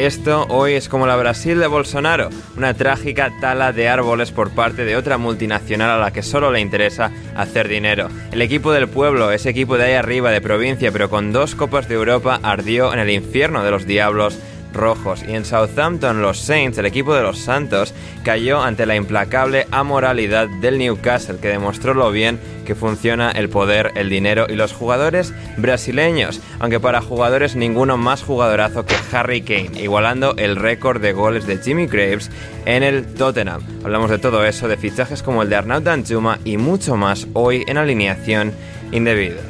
Esto hoy es como la Brasil de Bolsonaro, una trágica tala de árboles por parte de otra multinacional a la que solo le interesa hacer dinero. El equipo del pueblo, ese equipo de ahí arriba de provincia, pero con dos copas de Europa, ardió en el infierno de los diablos rojos. Y en Southampton los Saints, el equipo de los Santos, cayó ante la implacable amoralidad del Newcastle, que demostró lo bien que funciona el poder, el dinero y los jugadores brasileños, aunque para jugadores ninguno más jugadorazo que Harry Kane, igualando el récord de goles de Jimmy Graves en el Tottenham. Hablamos de todo eso, de fichajes como el de Arnaud Danjuma y mucho más hoy en alineación indebida.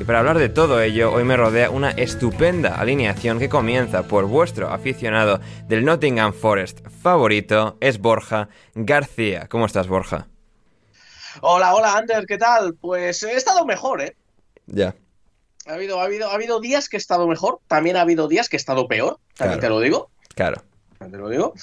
Y para hablar de todo ello, hoy me rodea una estupenda alineación que comienza por vuestro aficionado del Nottingham Forest favorito, es Borja García. ¿Cómo estás, Borja? Hola, hola, Ander, ¿qué tal? Pues he estado mejor, ¿eh? Ya. Ha habido, ha habido, ha habido días que he estado mejor, también ha habido días que he estado peor, también Claro. te lo digo, Claro. también te lo digo.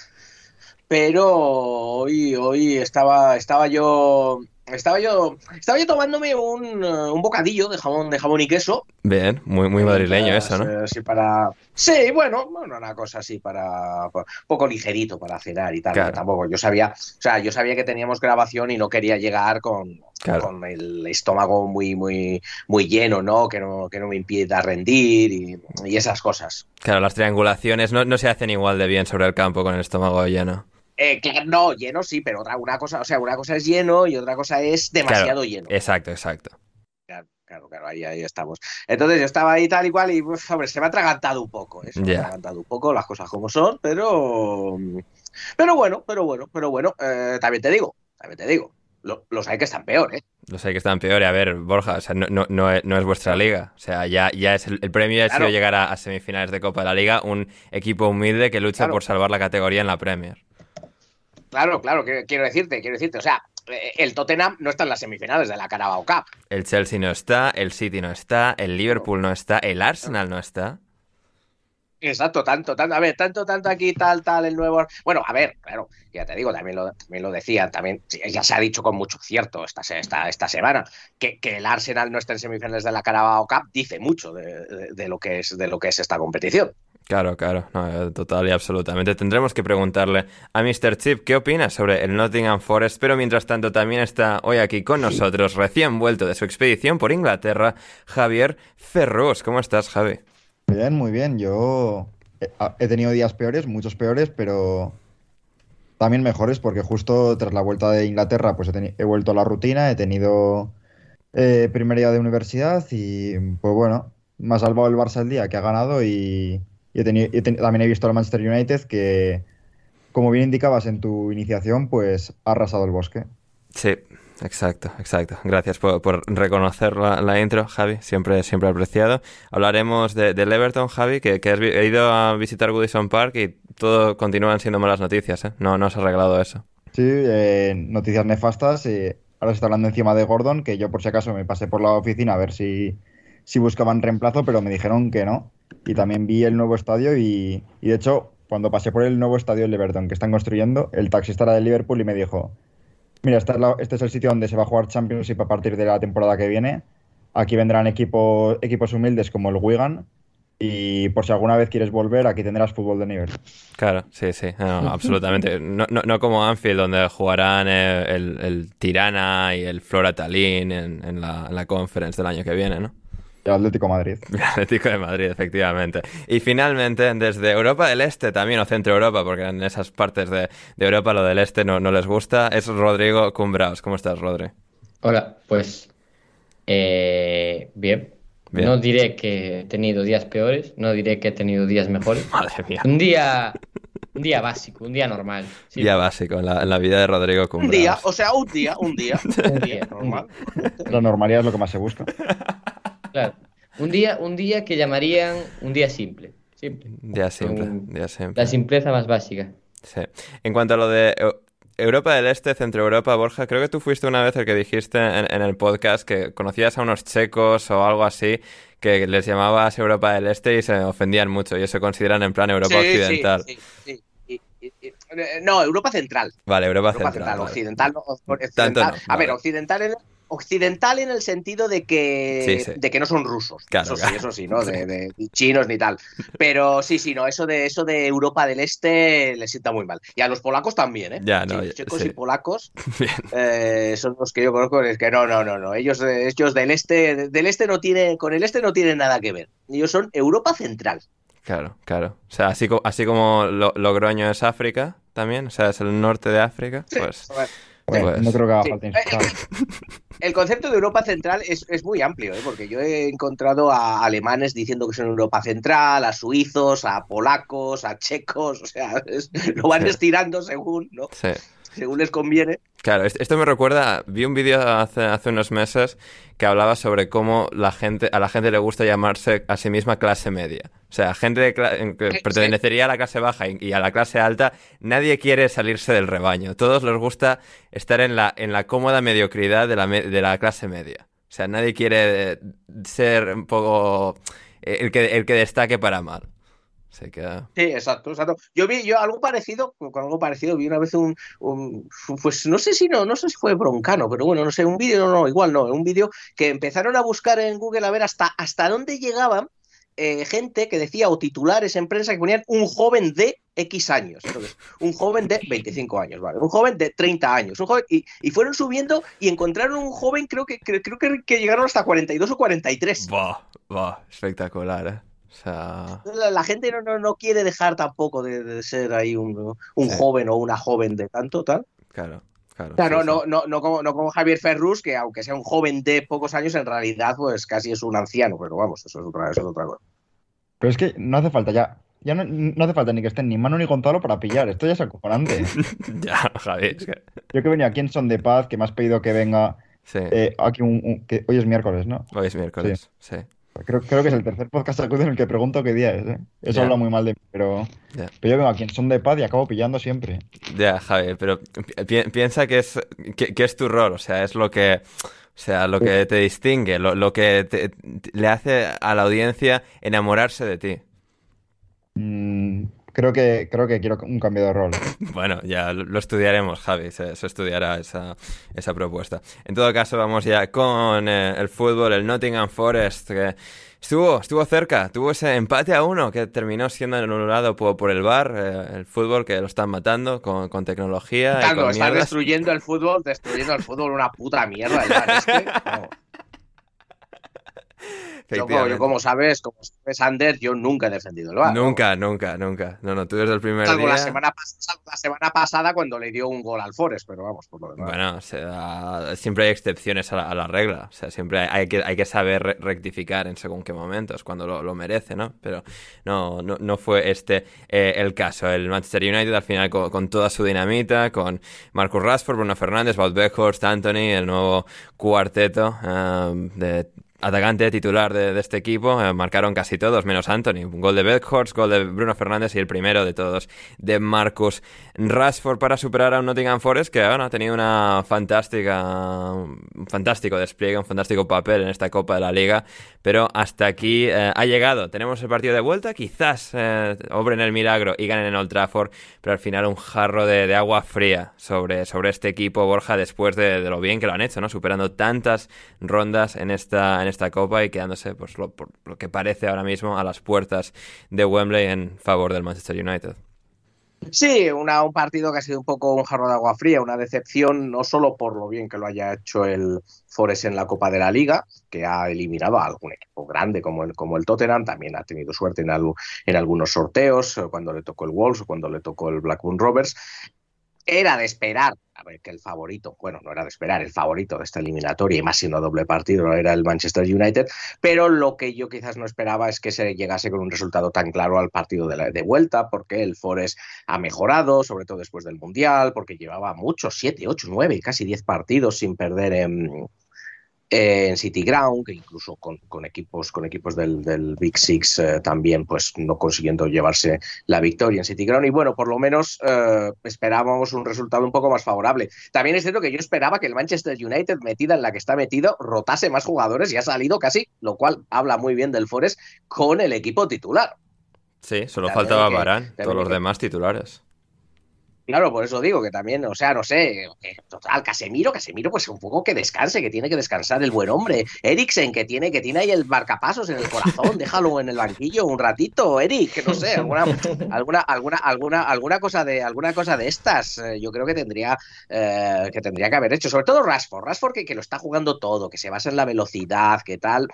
Pero hoy, hoy estaba, estaba yo, estaba yo, estaba yo tomándome un, eh, un bocadillo de jamón, de jamón y queso. Bien, muy, muy madrileño eso, ¿no? Eh, Sí, para, sí, bueno, bueno, una cosa así para, para- un poco ligerito para cenar y tal. Claro. Tampoco, yo sabía, o sea, yo sabía que teníamos grabación y no quería llegar con, Claro. con el estómago muy, muy, muy lleno, ¿no? Que no, que no me impida rendir y, y esas cosas. Claro, las triangulaciones no, no se hacen igual de bien sobre el campo con el estómago lleno. Eh, claro, no, lleno sí, pero otra una cosa, o sea, una cosa es lleno y otra cosa es demasiado lleno. Exacto, exacto. Claro, claro, claro, ahí, ahí estamos. Entonces yo estaba ahí tal y cual y, uf, hombre, se me ha atragantado un poco, ¿eh? Se me ha atragantado un poco las cosas como son, pero... Pero bueno, pero bueno, pero bueno, eh, también te digo, también te digo, lo- los hay que están peor, ¿eh? Los hay que están peor. A ver, Borja, o sea, no, no, no, es, no es vuestra liga. O sea, ya, ya es el, el premio ha Claro. sido llegar a, a semifinales de Copa de la Liga, un equipo humilde que lucha Claro. por salvar la categoría en la Premier. Claro, claro, quiero decirte, quiero decirte, o sea, eh, el Tottenham no está en las semifinales de la Carabao Cup. El Chelsea no está, el City no está, el Liverpool no está, el Arsenal no está. Exacto, tanto, tanto, a ver, tanto, tanto aquí, tal, tal, el nuevo. Bueno, a ver, claro, ya te digo, también lo, también lo decía, también ya se ha dicho con mucho cierto esta, esta, esta semana, que, que el Arsenal no está en semifinales de la Carabao Cup, dice mucho de, de- de lo que es, de lo que es esta competición. Claro, claro, no, eh, total y absolutamente. Tendremos que preguntarle a Mr. Chip qué opina sobre el Nottingham Forest, pero mientras tanto también está hoy aquí con nosotros, recién vuelto de su expedición por Inglaterra, Javier Ferrus. ¿Cómo estás, Javi? Bien, muy bien. Yo he, he tenido días peores, muchos peores, pero también mejores porque justo tras la vuelta de Inglaterra pues he vuelto a la rutina, he tenido eh, primer día de universidad y pues bueno, me ha salvado el Barça el día que ha ganado y, y he teni- he teni- también he visto al Manchester United que, como bien indicabas en tu iniciación, pues ha arrasado el bosque. Sí, exacto, exacto. Gracias por, por reconocer la, la intro, Javi. Siempre, siempre apreciado. Hablaremos de, del Everton, Javi, que, que has vi- he ido a visitar Goodison Park y todo continúan siendo malas noticias, ¿eh? No, no has arreglado eso. Sí, eh, noticias nefastas. eh, ahora se está hablando encima de Gordon, que yo por si acaso me pasé por la oficina a ver si, si buscaban reemplazo, pero me dijeron que no. Y también vi el nuevo estadio y, de hecho, cuando pasé por el nuevo estadio del Everton que están construyendo, el taxista era de Liverpool y me dijo, mira, esta es este es el sitio donde se va a jugar Championship a partir de la temporada que viene. Aquí vendrán equipos, humildes como el Wigan. Y por si alguna vez quieres volver, aquí tendrás fútbol de nivel. Claro, sí, sí, absolutamente. No, no, no como Anfield, donde jugarán el, el Tirana y el Flora Tallinn en la, en la conference del año que viene, ¿no? El Atlético de Madrid. El Atlético de Madrid, efectivamente. Y finalmente, desde Europa del Este también, o Centro Europa, porque en esas partes de, de Europa lo del Este no, no les gusta, es Rodrigo Cumbraos. ¿Cómo estás, Rodri? Hola, pues eh, bien. Bien. No diré que he tenido días peores, no diré que he tenido días mejores. Madre mía. Un día, un día básico, un día normal. sí. Día básico en la, en la vida de Rodrigo Un Cumbraos. día, o sea, un día, un día. Un día, un Normal. La normalidad es lo que más se busca. Claro. Un día, un día que llamarían un día simple. Simple. Día simple, Un- día simple. La simpleza más básica. Sí. En cuanto a lo de Eu- Europa del Este, Centro Europa, Borja, creo que tú fuiste una vez el que dijiste en, en el podcast que conocías a unos checos o algo así que les llamabas Europa del Este y se ofendían mucho y eso consideran en plan Europa Sí, Occidental. sí, sí. Y- y- y- no, Europa Central. Vale, Europa, Europa Central. Central, vale. occidental, no, occidental. Tanto no, A vale. ver, occidental en, occidental en el sentido de que, Sí, sí. de que no son rusos. Claro, eso sí, eso sí, ¿no? De, chinos ni tal. Pero sí, sí, no, eso de eso de Europa del Este le sienta muy mal. Y a los polacos también, ¿eh? Ya, no, Sí, ya- checos y polacos eh, son los que yo conozco. Es que no, no, no, no. Ellos, eh, ellos del este, del este no tiene, con el este no tienen nada que ver. Ellos son Europa Central. Claro, claro. O sea, así, así como Lo- Logroño es África también, o sea, es el norte de África, pues... Bueno, Pues- no creo que haga Sí. falta insultar. El concepto de Europa Central es, es muy amplio, ¿eh? porque yo he encontrado a alemanes diciendo que son Europa Central, a suizos, a polacos, a checos, o sea, es- lo van Sí. estirando según, ¿no? Sí. Según les conviene. Claro, est- esto me recuerda, vi un vídeo hace, hace unos meses que hablaba sobre cómo la gente, a la gente le gusta llamarse a sí misma clase media. O sea, gente que pertenecería a la clase baja y, a la clase alta, nadie quiere salirse del rebaño. Todos les gusta estar en la, en la cómoda mediocridad de la, me- de la clase media. O sea, nadie quiere eh, ser un poco eh, el que, el que destaque para mal. Se queda... Sí, exacto, exacto. Yo vi yo algo parecido, con algo parecido, vi una vez un, un- pues no sé si no, no sé si fue broncano, pero bueno, no sé, un vídeo, no, no, igual no, un vídeo que empezaron a buscar en Google a ver hasta, hasta dónde llegaban eh, gente que decía, o titulares en prensa que ponían un joven de X años. Entonces, un joven de 25 años, ¿vale? Un joven de 30 años. Un joven, y, y fueron subiendo y encontraron un joven, creo que, creo, creo que, que llegaron hasta 42 o 43. Buah, buah, espectacular, ¿eh? O sea... La, la gente no, no, no quiere dejar tampoco de, de ser ahí un, un Sí. joven o una joven de tanto, tal. Claro, claro. O sea, sí, no, sí. no, no, no, como, no como Javier Ferrus, que aunque sea un joven de pocos años, en realidad pues casi es un anciano, pero vamos, eso es otra, eso es otra cosa. Pero es que no hace falta ya. Ya no, no hace falta ni que estén ni Manu ni Gonzalo para pillar. Esto ya es acojonante. Ya, Javi, es que... Yo que venía aquí en Son de Paz, que me has pedido que venga Sí, eh, aquí un, un- que hoy es miércoles, ¿no? hoy es miércoles, sí. Creo, creo que es el tercer podcast acudo en el que pregunto qué día es, ¿eh? Eso Ya. habla muy mal de mí, pero, pero yo vengo aquí en Son de Paz y acabo pillando siempre. Ya, Javi, pero pi- piensa que es, que, que es tu rol, o sea, es lo que, o sea, lo que te distingue, lo, lo que te- te- le hace a la audiencia enamorarse de ti. Creo que creo que quiero un cambio de rol. Bueno, ya lo estudiaremos, Javi, se, se estudiará esa, esa propuesta. En todo caso, vamos ya con eh, el fútbol, el Nottingham Forest, que estuvo, estuvo cerca, tuvo ese empate a uno que terminó siendo anulado por, por el VAR, eh, el fútbol que lo están matando con, con tecnología y Claro, con están mierdas. destruyendo el fútbol, destruyendo el fútbol, una puta mierda. ya, es que, vamos. Yo, como- yo, como sabes, como sabes, Ander, yo nunca he defendido el VAR. ¿no? Nunca, nunca, nunca. No, no, tú desde el primer Salvo día. la semana, pas- salvo la semana pasada cuando le dio un gol al Forest, pero vamos, por lo demás. Bueno, siempre hay excepciones a la, a la regla. O sea, siempre hay, que, hay que saber re- rectificar en según qué momentos, cuando lo, lo merece, ¿no? Pero no, no, no fue este eh, el caso. El Manchester United al final con, con toda su dinamita, con Marcus Rashford, Bruno Fernández, Wout Weghorst, Anthony, el nuevo cuarteto eh, de atacante titular de, de este equipo, eh, marcaron casi todos, menos Anthony. Un gol de Bedhorst, gol de Bruno Fernández y el primero de todos de Marcus Rashford para superar a un Nottingham Forest que bueno, ha tenido una fantástica, un fantástico despliegue, un fantástico papel en esta Copa de la Liga, pero hasta aquí eh, ha llegado. Tenemos el partido de vuelta, quizás eh, obren el milagro y ganen en Old Trafford, pero al final un jarro de, agua fría sobre, sobre este equipo, Borja, después de, de lo bien que lo han hecho, ¿no? Superando tantas rondas en esta, en esta Copa y quedándose, pues, lo, por lo que parece ahora mismo, a las puertas de Wembley en favor del Manchester United. Sí, una- un partido que ha sido un poco un jarro de agua fría, una decepción, no solo por lo bien que lo haya hecho el Forest en la Copa de la Liga, que ha eliminado a algún equipo grande como el, como el Tottenham, también ha tenido suerte en, algo- en algunos sorteos, cuando le tocó el Wolves o cuando le tocó el Blackburn Rovers. Era de esperar, a ver, que el favorito, bueno, no era de esperar, el favorito de esta eliminatoria, y más siendo doble partido, era el Manchester United, pero lo que yo quizás no esperaba es que se llegase con un resultado tan claro al partido de, de vuelta, porque el Forest ha mejorado, sobre todo después del Mundial, porque llevaba muchos, siete, ocho, nueve, casi diez partidos sin perder en, en City Ground, que incluso con, equipos, con equipos del, Big Six eh, también, pues no consiguiendo llevarse la victoria en City Ground. Y bueno, por lo menos eh, esperábamos un resultado un poco más favorable. También es cierto que yo esperaba que el Manchester United, metida en la que está metido, rotase más jugadores y ha salido casi, lo cual habla muy bien del Forest, con el equipo titular. Sí, solo faltaba Barán, todos los demás titulares. Claro, por eso digo que también, o sea, no sé, total, Casemiro, Casemiro, pues un poco que descanse, que tiene que descansar el buen hombre. Eriksen, que tiene, que tiene ahí el marcapasos en el corazón, déjalo en el banquillo un ratito, Eric, que no sé, alguna, alguna, alguna, alguna, alguna cosa de, alguna cosa de estas, eh, yo creo que tendría, eh, que tendría que haber hecho. Sobre todo Rashford, Rashford que, que lo está jugando todo, que se basa en la velocidad, que tal.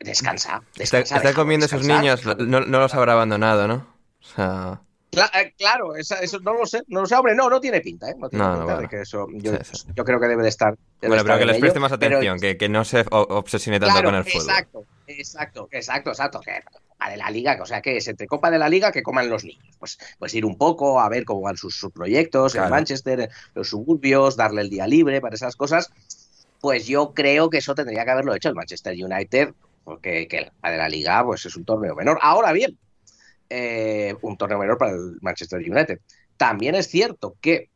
descansa, descansa. Está, comiendo esos niños, no, no los habrá abandonado, ¿no? O sea. Eh, claro, eso no lo sé, no lo sé, hombre, no, no tiene pinta, ¿eh? No tiene pinta de que eso, yo, yo, creo que debe de estar. bueno, pero que les preste más atención, que, que, no se obsesione tanto con el fútbol. Exacto, exacto, exacto, exacto. Que de la Liga, o sea, que es entre Copa de la Liga que coman los niños. Pues, pues ir un poco a ver cómo van sus, proyectos en Manchester, los suburbios, darle el día libre para esas cosas. Pues yo creo que eso tendría que haberlo hecho el Manchester United, porque que la de la Liga pues es un torneo menor. Ahora bien, eh, un torneo menor para el Manchester United. También es cierto que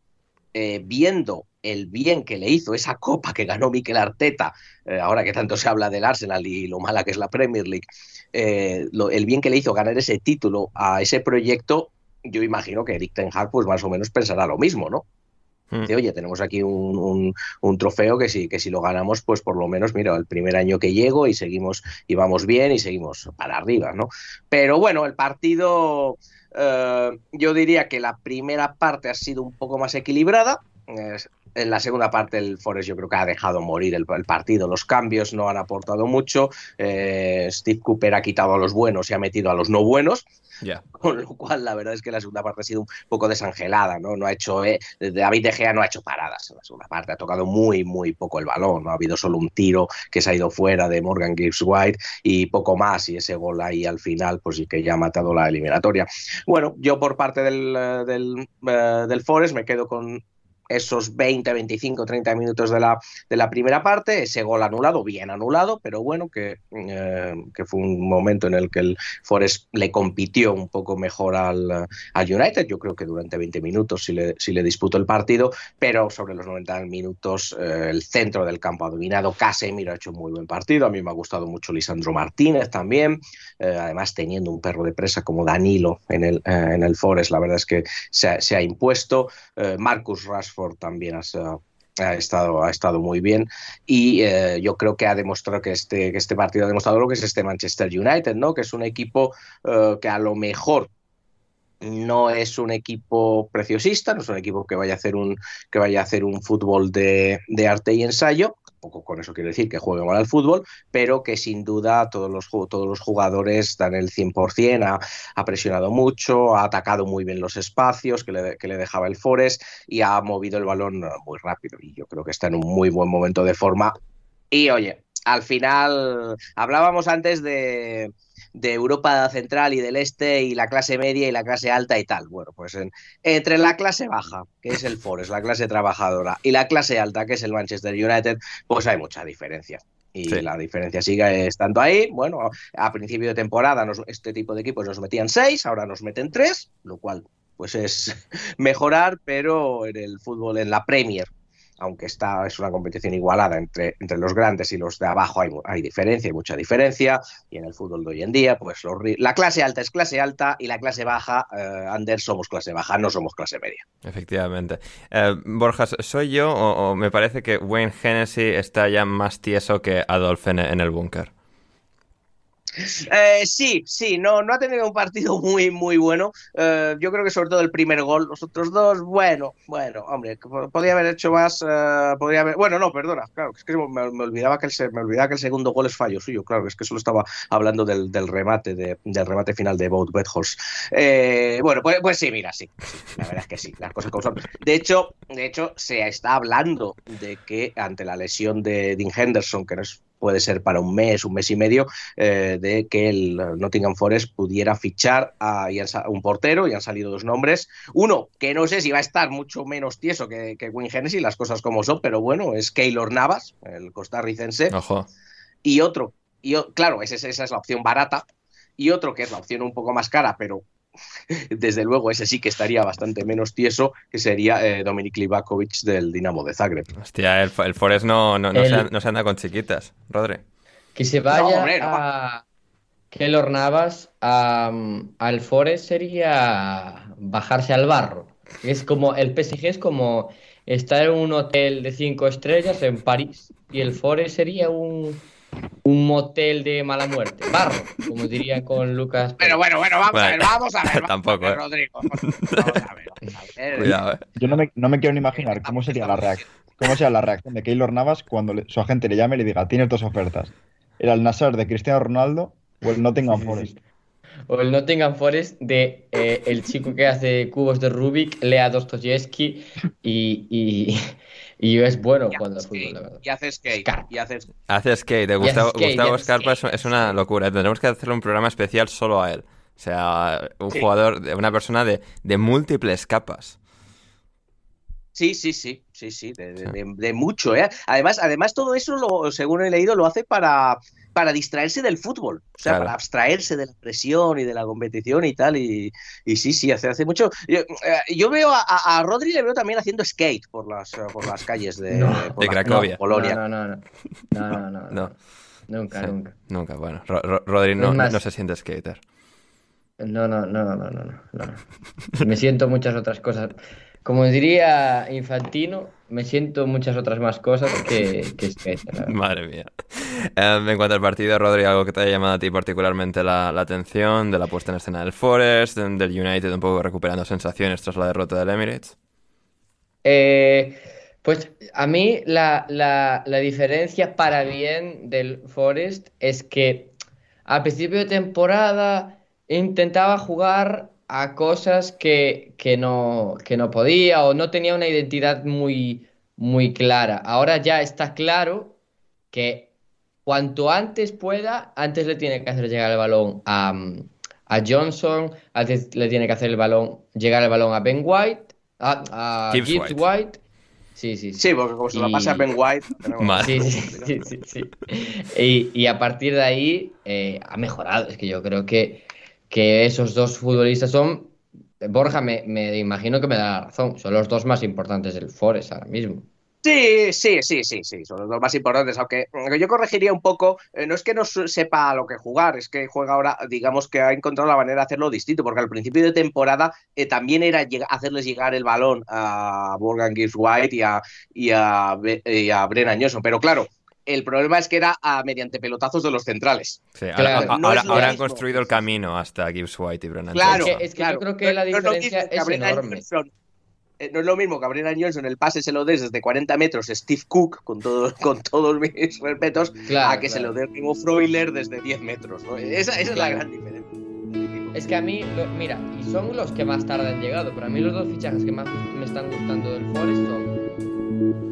eh, viendo el bien que le hizo esa copa que ganó Mikel Arteta, eh, ahora que tanto se habla del Arsenal y lo mala que es la Premier League, el bien que le hizo ganar ese título a ese proyecto, yo imagino que Eric Ten Hag pues más o menos pensará lo mismo, ¿no? Mm. oye, tenemos aquí un, trofeo que si, que si lo ganamos, pues por lo menos, mira, el primer año que llego y seguimos, y vamos bien y seguimos para arriba, ¿no? Pero bueno, el partido, eh, yo diría que la primera parte ha sido un poco más equilibrada. En la segunda parte el Forest yo creo que ha dejado morir el, partido. Los cambios no han aportado mucho. Eh, Steve Cooper ha quitado a los buenos y ha metido a los no buenos. Con lo cual, la verdad es que la segunda parte ha sido un poco desangelada, ¿no? No ha hecho, eh, David De Gea no ha hecho paradas en la segunda parte, ha tocado muy, muy poco el balón, ¿no? Ha habido solo un tiro que se ha ido fuera de Morgan Gibbs White y poco más, y ese gol ahí al final, pues sí que ya ha matado la eliminatoria. Bueno, yo por parte del, eh, del, eh, del Forest me quedo con esos 20, 25, 30 minutos de la, de la primera parte, ese gol anulado, bien anulado, pero bueno, que, eh, que fue un momento en el que el Forest le compitió un poco mejor al, al United, yo creo que durante 20 minutos sí le, sí le disputó el partido, pero sobre los 90 minutos eh, el centro del campo ha dominado, Casemiro ha hecho un muy buen partido, a mí me ha gustado mucho Lisandro Martínez también, eh, además teniendo un perro de presa como Danilo en el, en el Forest, la verdad es que se se ha impuesto, Marcus Rashford también ha estado, ha estado muy bien y eh, yo creo que ha demostrado que este, que este partido ha demostrado lo que es este Manchester United, ¿no? que es un equipo eh, que a lo mejor no es un equipo preciosista, no es un equipo que vaya a hacer un, que vaya a hacer un fútbol de, de arte y ensayo, poco con eso quiero decir que juegue mal al fútbol, pero que sin duda todos los, todos los jugadores dan el 100%, ha, ha presionado mucho, ha atacado muy bien los espacios que le, que le dejaba el Forest y ha movido el balón muy rápido y yo creo que está en un muy buen momento de forma. Y oye, al final hablábamos antes de, de Europa Central y del Este y la clase media y la clase alta y tal. Bueno, pues entre la clase baja, que es el Forest, la clase trabajadora, y la clase alta, que es el Manchester United, pues hay mucha diferencia. Y la diferencia sigue estando ahí. Bueno, a principio de temporada este tipo de equipos nos metían seis, ahora nos meten tres, lo cual pues es mejorar, pero en el fútbol, en la Premier, aunque está, es una competición igualada entre, entre los grandes y los de abajo, hay, hay diferencia, hay mucha diferencia, y en el fútbol de hoy en día, pues la clase alta es clase alta y la clase baja, eh, somos clase baja, no somos clase media. Efectivamente. Eh, Borjas, ¿soy yo o, me parece que Wayne Hennessy está ya más tieso que Adolf en el búnker? Eh, sí, sí, no, no ha tenido un partido muy, muy bueno. Eh, yo creo que sobre todo el primer gol, los otros dos, bueno, bueno, hombre, podría haber hecho más, eh, podría haber, bueno, no, perdona, claro, es que me, olvidaba que el, segundo gol es fallo suyo, claro, es que solo estaba hablando del, remate, del remate final de Boat Bedhorst. bueno, pues, pues, sí, mira, sí, la verdad es que sí, las cosas como son. De hecho, de hecho, se está hablando de que ante la lesión de Dean Henderson, que no es puede ser para un mes, un mes y medio, eh, de que el Nottingham Forest pudiera fichar a, un portero y han salido dos nombres. Uno, que no sé si va a estar mucho menos tieso que, que Wayne Hennessy, las cosas como son, pero bueno, es Keylor Navas, el costarricense. Ojo. Y otro, y, claro, esa, esa es la opción barata. Y otro que es la opción un poco más cara, pero desde luego ese sí que estaría bastante menos tieso, que sería eh, Dominik Livakovic del Dinamo de Zagreb. Hostia, el, Forest no, no, Se, anda con chiquitas, Rodri. Que se vaya a Keylor Navas al Forest sería bajarse al barro. Es como, el PSG es como estar en un hotel de cinco estrellas en París y el Forest sería un un motel de mala muerte, barro, como diría con Lucas. Pero bueno, bueno, vamos a ver, vamos a ver. Tampoco, ¿eh? Rodrigo. Vamos a ver. Cuidado, eh. Yo no me, no me, quiero ni imaginar cómo sería la reacción. ¿Cómo sería la reacción de Keylor Navas cuando su agente le llame y le diga, tienes dos ofertas? ¿Era el Nasser de Cristiano Ronaldo o el Nottingham Forest? O el Nottingham Forest de eh, el chico que hace cubos de Rubik, Lea Dostoyevsky y, y, y es bueno cuando el fútbol, la verdad. Y hace skate. Y hace... hace skate. Gustavo, Gustavo Scarpa es una locura. Tendremos que hacerle un programa especial solo a él. O sea, un jugador, una persona de, de múltiples capas. Sí, sí, sí, sí, sí, de, mucho, ¿eh? Además, además todo eso, lo, según he leído, lo hace para, para distraerse del fútbol, o sea, para abstraerse de la presión y de la competición y tal, y, sí, sí, hace, hace mucho. Yo, eh, veo a, a, Rodri, le veo también haciendo skate por las, por las calles de, Cracovia. Polonia. No, no, no, no, no, no, Nunca, nunca. Nunca, bueno, Rodri no, no se siente skater. No, no, no, no, no, no. Me siento muchas otras cosas. Como diría Infantino, me siento muchas otras más cosas que, que Madre mía. Em, en cuanto al partido, Rodri, algo que te haya llamado a ti particularmente la, atención de la puesta en escena del Forest, del United un poco recuperando sensaciones tras la derrota del Emirates. Eh, pues a mí la, la diferencia para bien del Forest es que al principio de temporada intentaba jugar a cosas que, no, que no podía o no tenía una identidad muy, muy clara. Ahora ya está claro que cuanto antes pueda, antes le tiene que hacer llegar el balón a, Johnson, antes le tiene que hacer el balón, llegar el balón a Ben White, a, Gibbs, White. Sí, sí, sí. porque como se lo pasa a Ben White. Sí, sí, sí, sí, Y, y, a partir de ahí eh, ha mejorado. Es que yo creo que que esos dos futbolistas son, Borja, me, imagino que me da la razón, son los dos más importantes del Forest ahora mismo. Sí, sí, sí, sí, sí, son los dos más importantes, aunque yo corregiría un poco, eh, no es que no sepa lo que jugar, es que juega ahora, digamos que ha encontrado la manera de hacerlo distinto, porque al principio de temporada eh, también era hacerles llegar el balón a Morgan Gibbs White y a, y a, y a Brennan pero claro, el problema es que era mediante pelotazos de los centrales. ahora, han construido el camino hasta Gibbs White y Brennan Claro, es que, yo creo que la diferencia es, enorme. Eh, no es lo mismo que a Brennan Johnson el pase se lo des desde 40 metros Steve Cook, con, todo, con todos mis respetos, a que se lo dé Timo Freuler desde 10 metros. Esa, es la gran diferencia. Es que a mí, mira, y son los que más tarde han llegado, pero a mí los dos fichajes que más me están gustando del Forest son